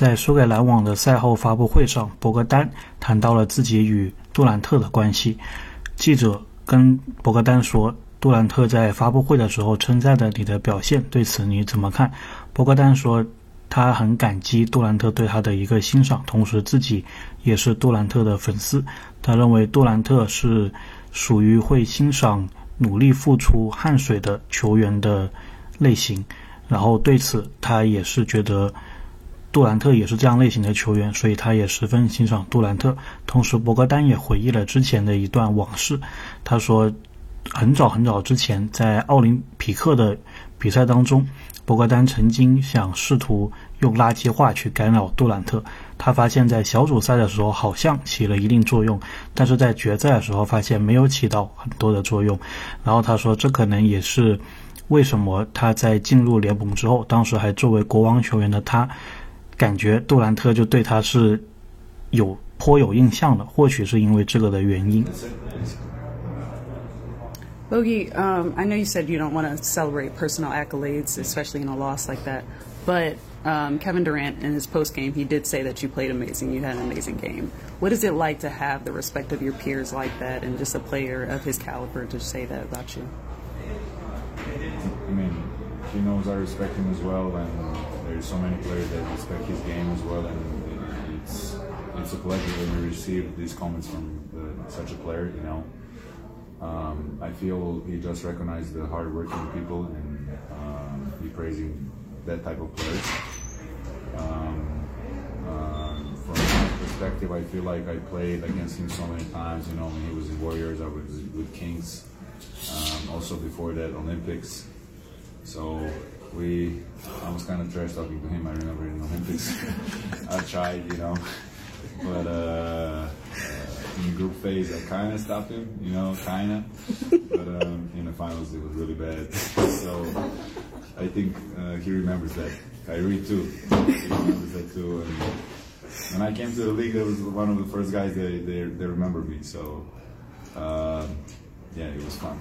在输给篮网的赛后发布会上，博格丹谈到了自己与杜兰特的关系。记者跟博格丹说：“杜兰特在发布会的时候称赞了你的表现，对此你怎么看？”博格丹说：“他很感激杜兰特对他的一个欣赏，同时自己也是杜兰特的粉丝。他认为杜兰特是属于会欣赏努力付出汗水的球员的类型。然后对此他也是觉得。”杜兰特也是这样类型的球员，所以他也十分欣赏杜兰特。同时，博格丹也回忆了之前的一段往事。他说，很早很早之前，在奥林匹克的比赛当中，博格丹曾经想试图用垃圾话去干扰杜兰特。他发现，在小组赛的时候好像起了一定作用，但是在决赛的时候发现没有起到很多的作用。然后他说，这可能也是为什么他在进入联盟之后，当时还作为国王球员的他。感觉杜兰特就对他是有颇有印象的，或许是因为这个的原因。Bogey, um, I know you said you don't want to celebrate personal accolades, especially in a loss like that. But um, Kevin Durant, in his post game, he did say that you played amazing. You had an amazing game. What is it like to have the respect of your peers like that, and just a player of his caliber to say that about you? I mean, he knows I respect him as well, and there's so many players that respect his game as well, and it's it's a pleasure when we receive these comments from the, such a player. You know, um, I feel he just recognized the hardworking people and um, he praising that type of players. Um, uh, from my perspective, I feel like I played against him so many times. You know, when he was in Warriors, I was with Kings. Um, also before that, Olympics. So we I was kind of trash talking to him. I remember in the Olympics, I tried, you know, but uh, in the group phase, I kind of stopped him, you know, kind of. But um, in the finals, it was really bad. so I think uh, he remembers that. Kyrie too. He remembers that too. And when I came to the league, it was one of the first guys that they, they remember me. So uh, yeah, it was fun.